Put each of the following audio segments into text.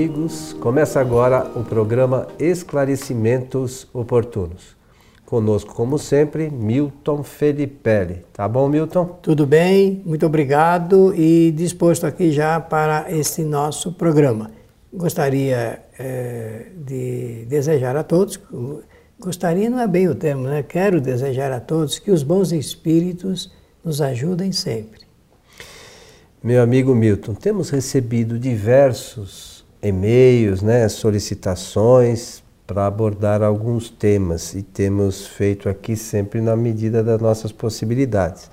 amigos. Começa agora o programa Esclarecimentos Oportunos. Conosco, como sempre, Milton Felipe. Tá bom, Milton? Tudo bem, muito obrigado e disposto aqui já para este nosso programa. Gostaria é, de desejar a todos, gostaria não é bem o termo, né? Quero desejar a todos que os bons espíritos nos ajudem sempre. Meu amigo Milton, temos recebido diversos e-mails, né, solicitações para abordar alguns temas e temos feito aqui sempre na medida das nossas possibilidades.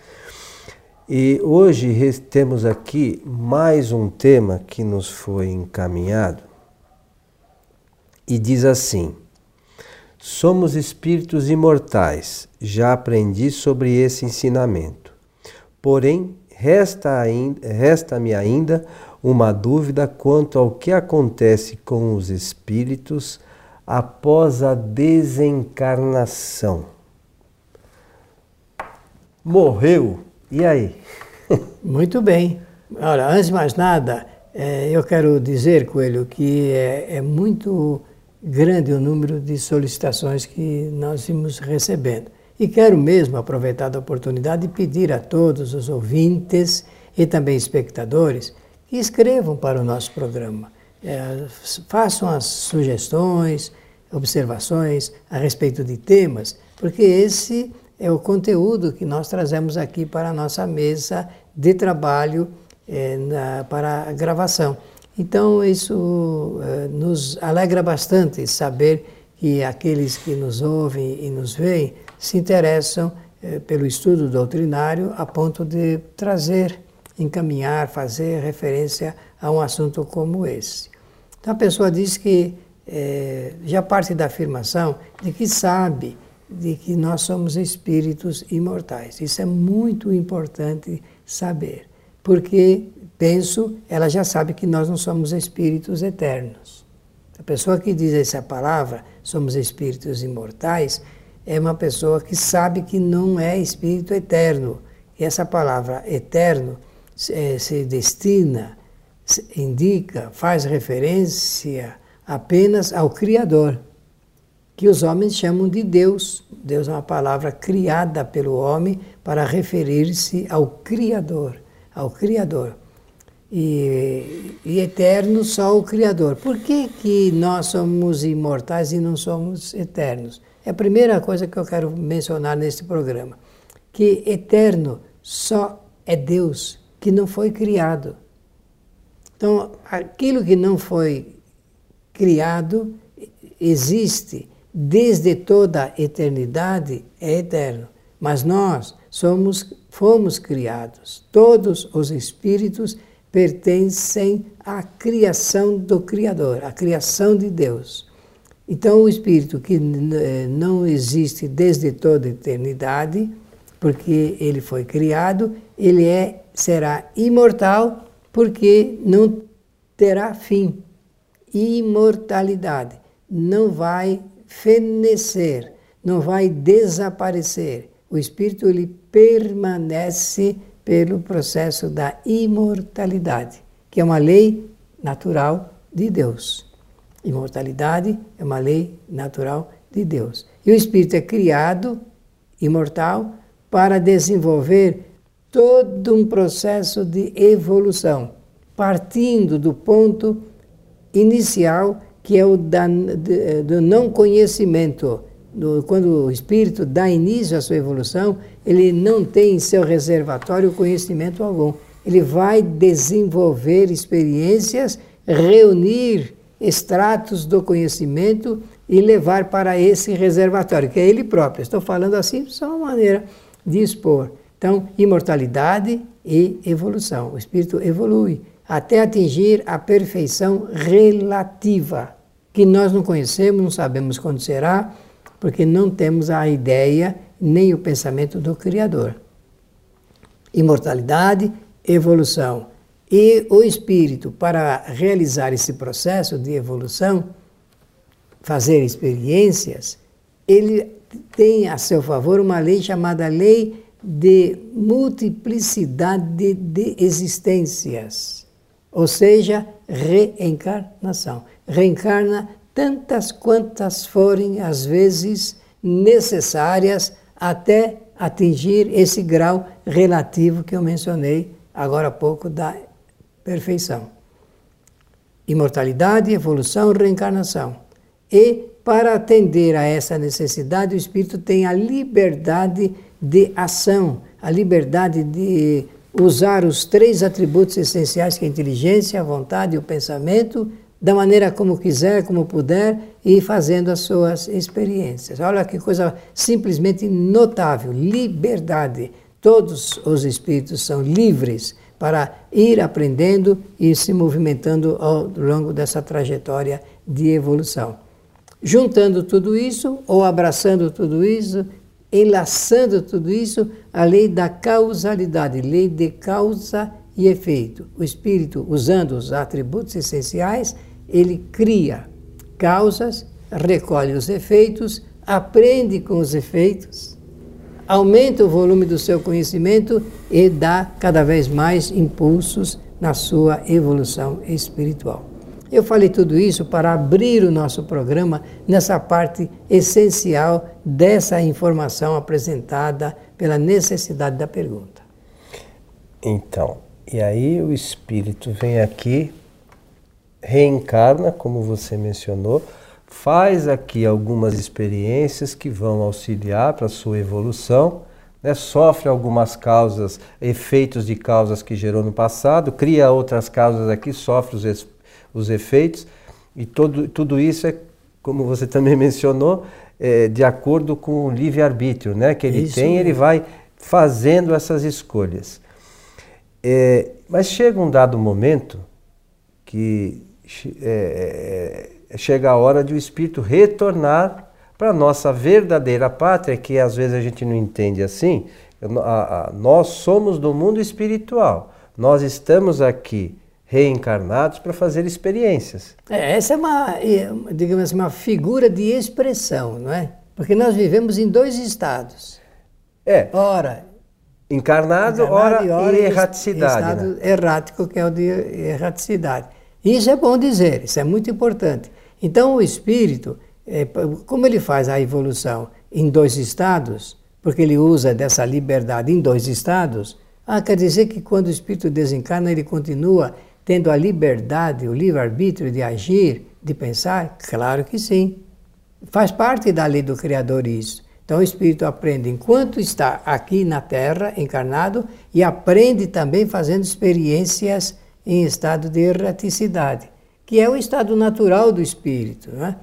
E hoje temos aqui mais um tema que nos foi encaminhado e diz assim: Somos espíritos imortais, já aprendi sobre esse ensinamento. Porém, resta-me resta ainda uma dúvida quanto ao que acontece com os espíritos após a desencarnação. Morreu, e aí? Muito bem. Olha, antes de mais nada, é, eu quero dizer, Coelho, que é, é muito grande o número de solicitações que nós vimos recebendo. E quero mesmo aproveitar a oportunidade e pedir a todos os ouvintes e também espectadores que escrevam para o nosso programa. É, façam as sugestões, observações a respeito de temas, porque esse é o conteúdo que nós trazemos aqui para a nossa mesa de trabalho é, na, para a gravação. Então, isso é, nos alegra bastante saber que aqueles que nos ouvem e nos veem se interessam eh, pelo estudo doutrinário a ponto de trazer, encaminhar, fazer referência a um assunto como esse. Então a pessoa diz que eh, já parte da afirmação de que sabe de que nós somos espíritos imortais. Isso é muito importante saber, porque penso, ela já sabe que nós não somos espíritos eternos. A pessoa que diz essa palavra, somos espíritos imortais, é uma pessoa que sabe que não é espírito eterno. E essa palavra eterno é, se destina, se indica, faz referência apenas ao Criador, que os homens chamam de Deus. Deus é uma palavra criada pelo homem para referir-se ao Criador, ao Criador. E, e, eterno só o Criador. Por que, que nós somos imortais e não somos eternos? É a primeira coisa que eu quero mencionar neste programa. Que eterno só é Deus, que não foi criado. Então, aquilo que não foi criado existe desde toda a eternidade, é eterno. Mas nós somos, fomos criados. Todos os espíritos pertencem à criação do Criador, à criação de Deus. Então, o espírito que eh, não existe desde toda a eternidade, porque ele foi criado, ele é, será imortal, porque não terá fim. Imortalidade. Não vai fenecer, não vai desaparecer. O espírito ele permanece pelo processo da imortalidade, que é uma lei natural de Deus. Imortalidade é uma lei natural de Deus. E o espírito é criado imortal para desenvolver todo um processo de evolução, partindo do ponto inicial que é o da, de, do não conhecimento. Do, quando o espírito dá início à sua evolução, ele não tem em seu reservatório conhecimento algum. Ele vai desenvolver experiências, reunir extratos do conhecimento e levar para esse reservatório, que é ele próprio. Estou falando assim só uma maneira de expor. Então, imortalidade e evolução. O espírito evolui até atingir a perfeição relativa, que nós não conhecemos, não sabemos quando será, porque não temos a ideia nem o pensamento do Criador. Imortalidade, evolução e o espírito, para realizar esse processo de evolução, fazer experiências, ele tem a seu favor uma lei chamada lei de multiplicidade de existências. ou seja, reencarnação. Reencarna tantas quantas forem as vezes necessárias até atingir esse grau relativo que eu mencionei agora há pouco da perfeição. Imortalidade, evolução, reencarnação. E para atender a essa necessidade, o espírito tem a liberdade de ação, a liberdade de usar os três atributos essenciais que é a inteligência, a vontade e o pensamento, da maneira como quiser, como puder, e fazendo as suas experiências. Olha que coisa simplesmente notável, liberdade. Todos os espíritos são livres para ir aprendendo e se movimentando ao longo dessa trajetória de evolução. Juntando tudo isso, ou abraçando tudo isso, enlaçando tudo isso, a lei da causalidade, lei de causa e efeito. O espírito, usando os atributos essenciais, ele cria causas, recolhe os efeitos, aprende com os efeitos, aumenta o volume do seu conhecimento e dá cada vez mais impulsos na sua evolução espiritual. Eu falei tudo isso para abrir o nosso programa nessa parte essencial dessa informação apresentada pela necessidade da pergunta. Então, e aí o espírito vem aqui, reencarna, como você mencionou, faz aqui algumas experiências que vão auxiliar para a sua evolução, né? sofre algumas causas, efeitos de causas que gerou no passado, cria outras causas aqui, sofre os os efeitos, e todo, tudo isso é, como você também mencionou, é, de acordo com o livre-arbítrio né, que ele isso tem, ele vai fazendo essas escolhas. É, mas chega um dado momento que é, é, chega a hora de o espírito retornar para a nossa verdadeira pátria, que às vezes a gente não entende assim. A, a, nós somos do mundo espiritual, nós estamos aqui reencarnados para fazer experiências. É, essa é uma, digamos assim, uma figura de expressão, não é? Porque nós vivemos em dois estados. É. Ora, encarnado, ora, e ora erraticidade. Estado né? errático, que é o de erraticidade. Isso é bom dizer, isso é muito importante. Então, o espírito, é, como ele faz a evolução em dois estados, porque ele usa dessa liberdade em dois estados, ah, quer dizer que quando o espírito desencarna, ele continua tendo a liberdade, o livre-arbítrio de agir, de pensar? Claro que sim. Faz parte da lei do Criador isso. Então o espírito aprende enquanto está aqui na Terra, encarnado, e aprende também fazendo experiências em estado de erraticidade, que é o estado natural do espírito. Né?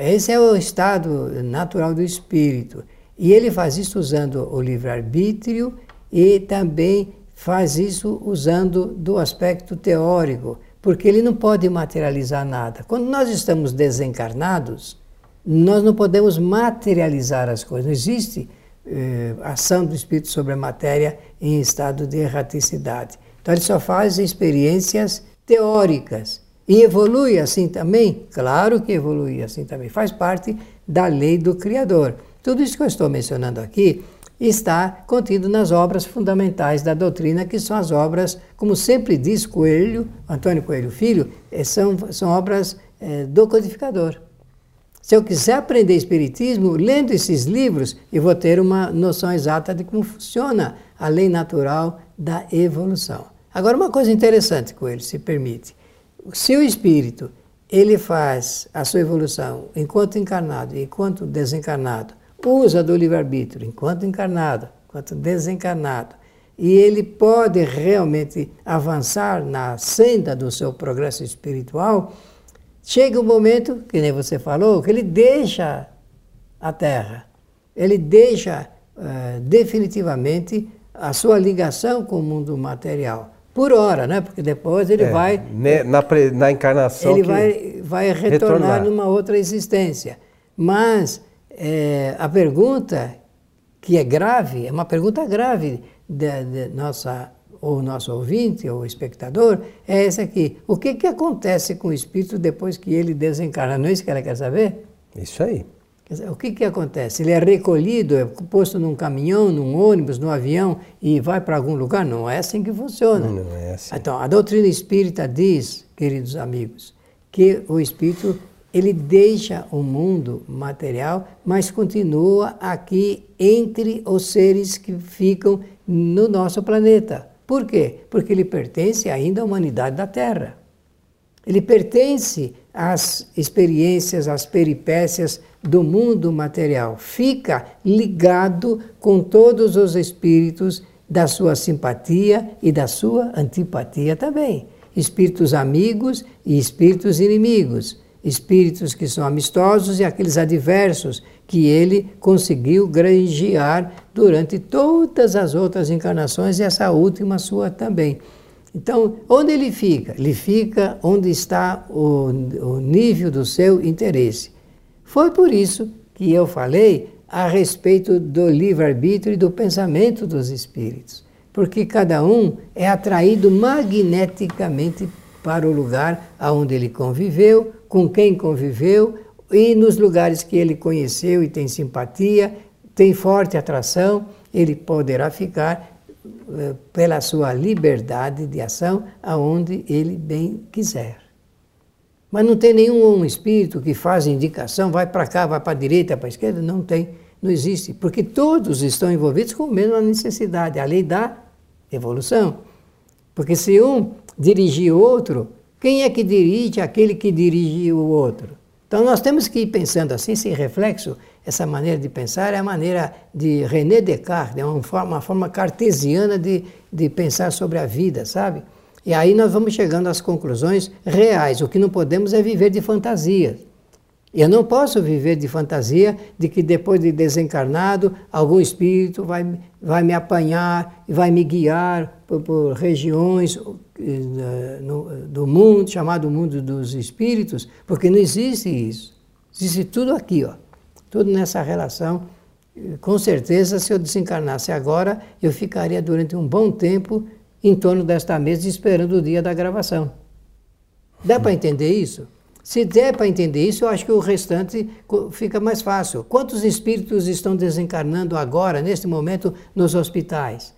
Esse é o estado natural do espírito. E ele faz isso usando o livre-arbítrio e também faz isso usando do aspecto teórico, porque ele não pode materializar nada. Quando nós estamos desencarnados, nós não podemos materializar as coisas. Não existe eh, ação do espírito sobre a matéria em estado de erraticidade. Então ele só faz experiências teóricas. E evolui assim também? Claro que evolui assim também. Faz parte da lei do Criador. Tudo isso que eu estou mencionando aqui está contido nas obras fundamentais da doutrina, que são as obras, como sempre diz Coelho, Antônio Coelho Filho, eh, são, são obras é, do codificador. Se eu quiser aprender Espiritismo, lendo esses livros, eu vou ter uma noção exata de como funciona a lei natural da evolução. Agora, uma coisa interessante, Coelho, se permite. Se o espírito ele faz a sua evolução enquanto encarnado e enquanto desencarnado, usa do livre-arbítrio enquanto encarnado, enquanto desencarnado, e ele pode realmente avançar na senda do seu progresso espiritual, chega um momento, que nem você falou, que ele deixa a Terra, ele deixa uh, definitivamente a sua ligação com o mundo material. Por hora, né? Porque depois ele é, vai. Na, na encarnação. Ele vai, vai retornar, retornar numa outra existência. Mas é, a pergunta que é grave, é uma pergunta grave de nossa ou nosso ouvinte ou espectador, é essa aqui. O que, que acontece com o espírito depois que ele desencarna? Não é isso que ela quer saber? Isso aí. O que, que acontece? Ele é recolhido, é posto num caminhão, num ônibus, num avião e vai para algum lugar? Não é assim que funciona. Não é assim. Então, a doutrina espírita diz, queridos amigos, que o espírito ele deixa o mundo material, mas continua aqui entre os seres que ficam no nosso planeta. Por quê? Porque ele pertence ainda à humanidade da Terra. Ele pertence às experiências, às peripécias do mundo material. Fica ligado com todos os espíritos da sua simpatia e da sua antipatia também. Espíritos amigos e espíritos inimigos. Espíritos que são amistosos e aqueles adversos que ele conseguiu granjear durante todas as outras encarnações e essa última sua também. Então, onde ele fica? Ele fica onde está o, o nível do seu interesse. Foi por isso que eu falei a respeito do livre-arbítrio e do pensamento dos espíritos, porque cada um é atraído magneticamente para o lugar aonde ele conviveu, com quem conviveu e nos lugares que ele conheceu e tem simpatia, tem forte atração, ele poderá ficar eh, pela sua liberdade de ação aonde ele bem quiser. Mas não tem nenhum espírito que faz indicação, vai para cá, vai para a direita, para a esquerda, não tem, não existe, porque todos estão envolvidos com a mesma necessidade, a lei da evolução. Porque se um dirigir o outro, quem é que dirige aquele que dirige o outro? Então nós temos que ir pensando assim, sem reflexo, essa maneira de pensar é a maneira de René Descartes, é uma forma, uma forma cartesiana de, de pensar sobre a vida, sabe? E aí nós vamos chegando às conclusões reais. O que não podemos é viver de fantasia. Eu não posso viver de fantasia de que depois de desencarnado, algum espírito vai, vai me apanhar e vai me guiar por, por regiões do mundo, chamado mundo dos espíritos, porque não existe isso. Existe tudo aqui, ó tudo nessa relação. Com certeza, se eu desencarnasse agora, eu ficaria durante um bom tempo em torno desta mesa esperando o dia da gravação. Dá para entender isso? Se der para entender isso, eu acho que o restante fica mais fácil. Quantos espíritos estão desencarnando agora, neste momento, nos hospitais?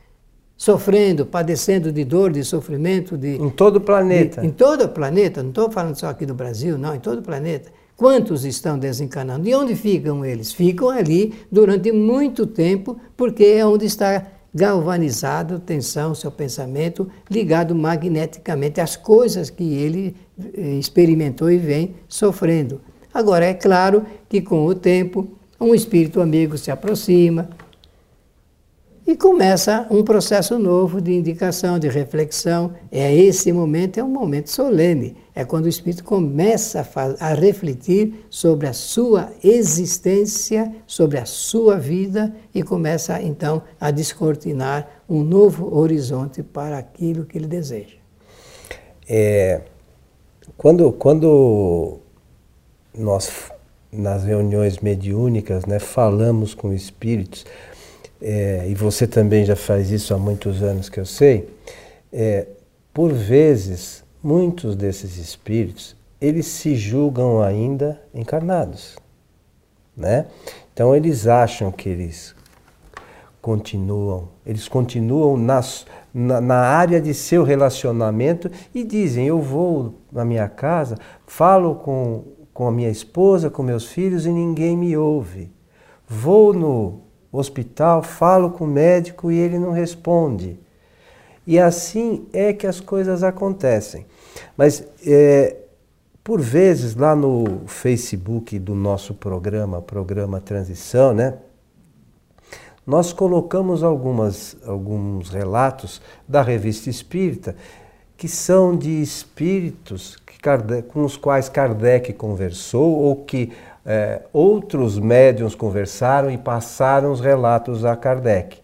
Sofrendo, padecendo de dor, de sofrimento, de. Em todo o planeta. De, em todo o planeta, não estou falando só aqui do Brasil, não, em todo o planeta. Quantos estão desencarnando? E onde ficam eles? Ficam ali durante muito tempo, porque é onde está galvanizado, tensão, seu pensamento, ligado magneticamente às coisas que ele eh, experimentou e vem sofrendo. Agora, é claro que com o tempo, um espírito amigo se aproxima, e começa um processo novo de indicação, de reflexão. É esse momento, é um momento solene. É quando o espírito começa a, a refletir sobre a sua existência, sobre a sua vida e começa então a descortinar um novo horizonte para aquilo que ele deseja. É, quando, quando nós, nas reuniões mediúnicas, né, falamos com espíritos, é, e você também já faz isso há muitos anos que eu sei, é, por vezes, muitos desses espíritos, eles se julgam ainda encarnados, né? Então eles acham que eles continuam, eles continuam nas, na, na, área de seu relacionamento e dizem: Eu vou na minha casa, falo com, com a minha esposa, com meus filhos e ninguém me ouve. Vou no hospital, falo com o médico e ele não responde. E assim é que as coisas acontecem. Mas é, por vezes lá no Facebook do nosso programa, programa Transição, né? Nós colocamos algumas, alguns relatos da revista Espírita que são de espíritos que Kardec, com os quais Kardec conversou ou que é, outros médiums conversaram e passaram os relatos a Kardec.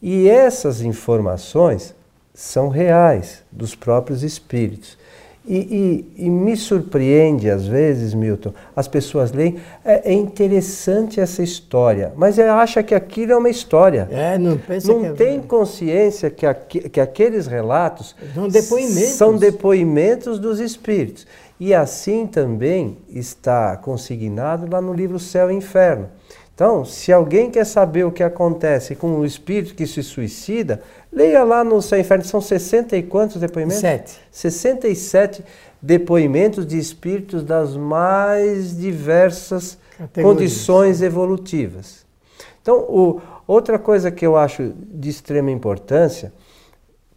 E essas informações são reais dos próprios espíritos. E, e, e, me surpreende às vezes, Milton, as pessoas leem, é, é interessante essa história, mas acha que aquilo é uma história. É, não pensa não que é tem consciência que, aqu que aqueles relatos são depoimentos. são depoimentos dos espíritos. E assim também está consignado lá no livro Céu e Inferno. Então, se alguém quer saber o que acontece com o espírito que se suicida, leia lá no Céu e Inferno. São 60 e quantos depoimentos? Sete. 67 depoimentos de espíritos das mais diversas condições evolutivas. Então, o, outra coisa que eu acho de extrema importância,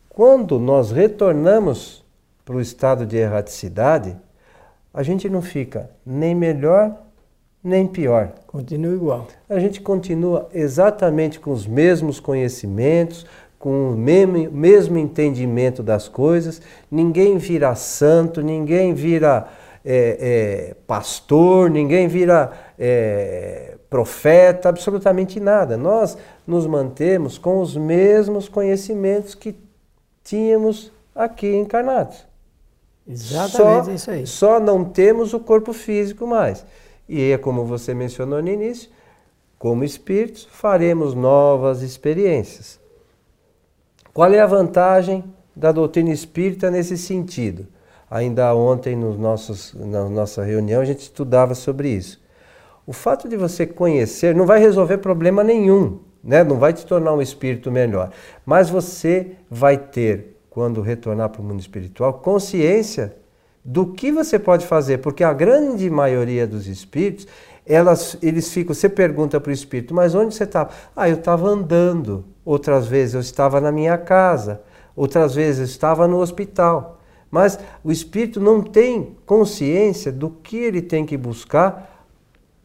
quando nós retornamos para o estado de erraticidade, a gente não fica nem melhor nem pior. Continua igual. A gente continua exatamente com os mesmos conhecimentos, com o mesmo, mesmo entendimento das coisas, ninguém vira santo, ninguém vira é, é, pastor, ninguém vira é, profeta, absolutamente nada. Nós nos mantemos com os mesmos conhecimentos que tínhamos aqui encarnados. Exatamente só, isso aí. Só não temos o corpo físico mais. E é como você mencionou no início, como espíritos, faremos novas experiências. Qual é a vantagem da doutrina espírita nesse sentido? Ainda ontem, nos nossos, na nossa reunião, a gente estudava sobre isso. O fato de você conhecer não vai resolver problema nenhum, né? não vai te tornar um espírito melhor, mas você vai ter, quando retornar para o mundo espiritual, consciência do que você pode fazer, porque a grande maioria dos espíritos, elas, eles ficam, você pergunta para o espírito, mas onde você estava? Ah, eu estava andando outras vezes eu estava na minha casa, outras vezes eu estava no hospital. Mas o espírito não tem consciência do que ele tem que buscar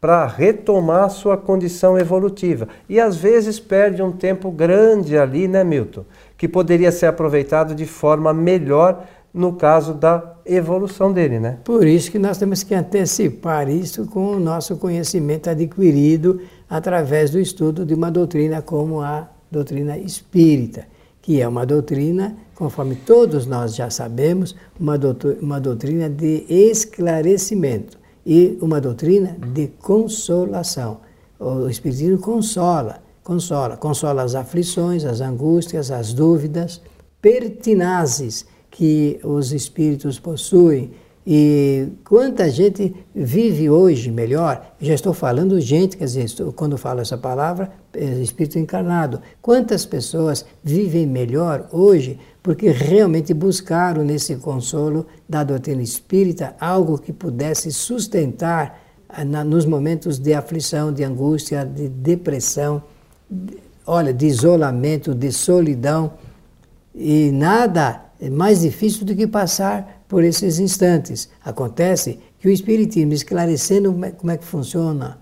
para retomar sua condição evolutiva. E às vezes perde um tempo grande ali, né, Milton? Que poderia ser aproveitado de forma melhor no caso da evolução dele, né? Por isso que nós temos que antecipar isso com o nosso conhecimento adquirido através do estudo de uma doutrina como a doutrina espírita, que é uma doutrina, conforme todos nós já sabemos, uma, doutrina, uma doutrina de esclarecimento e uma doutrina de consolação. O Espiritismo consola, consola, consola as aflições, as angústias, as dúvidas pertinazes que os espíritos possuem e quanta gente vive hoje melhor, já estou falando gente, quer dizer, estou, quando falo essa palavra, é espírito encarnado. Quantas pessoas vivem melhor hoje porque realmente buscaram nesse consolo da doutrina espírita algo que pudesse sustentar ah, nos momentos de aflição, de angústia, de depressão, de, olha, de isolamento, de solidão. E nada é mais difícil do que passar por esses instantes. Acontece que o Espiritismo, esclarecendo como é, como é que funciona,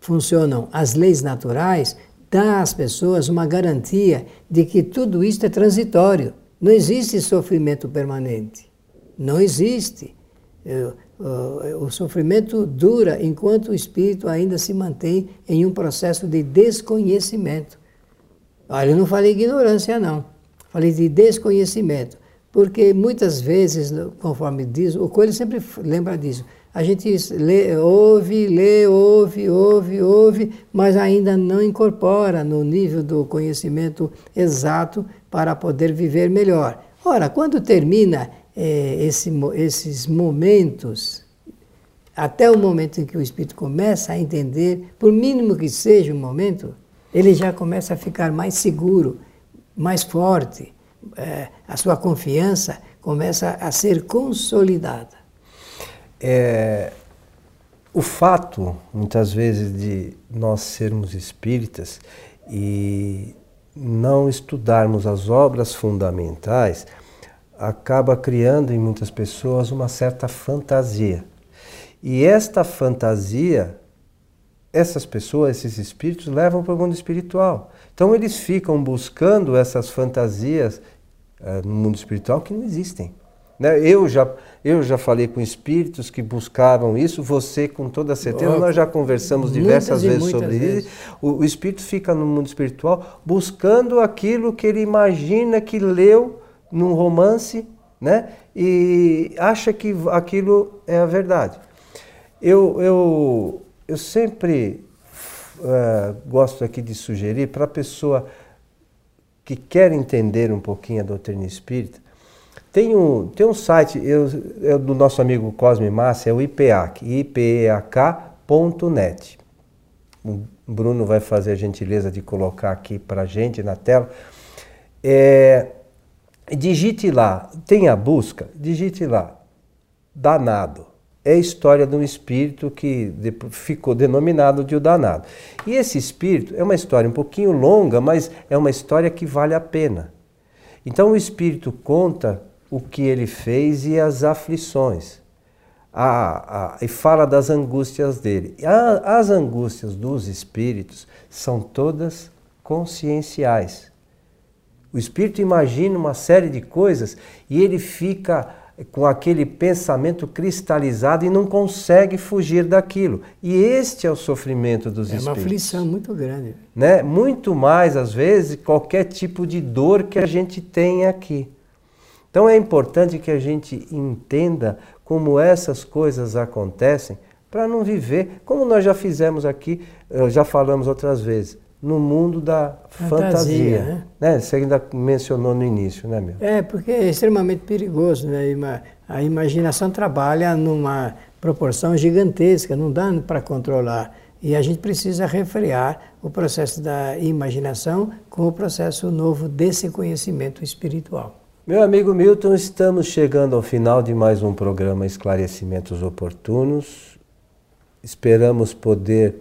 funcionam as leis naturais, dá às pessoas uma garantia de que tudo isto é transitório. Não existe sofrimento permanente. Não existe. O sofrimento dura enquanto o espírito ainda se mantém em um processo de desconhecimento. Olha, eu não falei ignorância, não. Falei de desconhecimento. Porque muitas vezes, conforme diz, o Coelho sempre lembra disso. A gente lê, ouve, lê, ouve, ouve, ouve, mas ainda não incorpora no nível do conhecimento exato para poder viver melhor. Ora, quando termina é, esse, esses momentos, até o momento em que o espírito começa a entender, por mínimo que seja o momento, ele já começa a ficar mais seguro, mais forte é, a sua confiança começa a ser consolidada. É, o fato, muitas vezes, de nós sermos espíritas e não estudarmos as obras fundamentais acaba criando em muitas pessoas uma certa fantasia. E esta fantasia, essas pessoas, esses espíritos, levam para o mundo espiritual. Então eles ficam buscando essas fantasias uh, no mundo espiritual que não existem. Né? Eu, já, eu já falei com espíritos que buscavam isso, você com toda certeza, oh, nós já conversamos diversas vezes sobre vezes. isso. O, o espírito fica no mundo espiritual buscando aquilo que ele imagina que leu num romance né? e acha que aquilo é a verdade. Eu, eu, eu sempre uh, gosto aqui de sugerir para a pessoa que quer entender um pouquinho a doutrina espírita, Tem um, tem um site eu, eu, do nosso amigo Cosme Massa, é o IPEAC, ipeak.net. O Bruno vai fazer a gentileza de colocar aqui para gente na tela. É, digite lá, tem a busca, digite lá, danado. É a história de um espírito que ficou denominado de o danado. E esse espírito é uma história um pouquinho longa, mas é uma história que vale a pena. Então o espírito conta o que ele fez e as aflições. A, a, e fala das angústias dele. A, as angústias dos espíritos são todas conscienciais. O espírito imagina uma série de coisas e ele fica com aquele pensamento cristalizado e não consegue fugir daquilo. E este é o sofrimento dos é espíritos. É uma aflição muito grande. Né? Muito mais, às vezes, qualquer tipo de dor que a gente tem aqui. Então é importante que a gente entenda como essas coisas acontecem para não viver, como nós já fizemos aqui, já falamos outras vezes, no mundo da fantasia. fantasia né? né? Você ainda mencionou no início, né, meu? É, porque é extremamente perigoso. Né? A imaginação trabalha numa proporção gigantesca, não dá para controlar. E a gente precisa refrear o processo da imaginação com o processo novo desse conhecimento espiritual. Meu amigo Milton, estamos chegando ao final de mais um programa Esclarecimentos Oportunos. Esperamos poder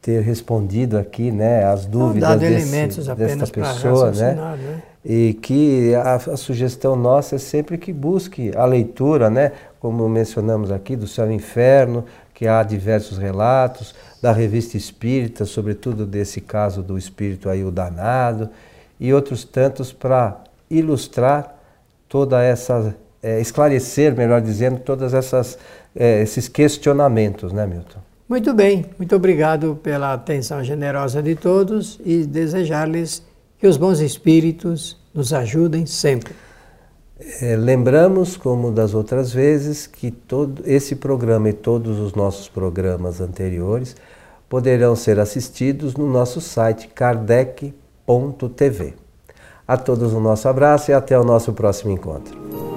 ter respondido aqui, né, as dúvidas desse, desta pessoa, né? né? E que a, a, sugestão nossa é sempre que busque a leitura, né, como mencionamos aqui, do Céu e Inferno, que há diversos relatos, da Revista Espírita, sobretudo desse caso do espírito aí o danado, e outros tantos para ilustrar toda essa é, esclarecer, melhor dizendo, essas é, esses questionamentos, né, Milton? Muito bem, muito obrigado pela atenção generosa de todos e desejar-lhes que os bons espíritos nos ajudem sempre. É, lembramos, como das outras vezes, que todo esse programa e todos os nossos programas anteriores poderão ser assistidos no nosso site kardec.tv. A todos um nosso abraço e até o nosso próximo encontro.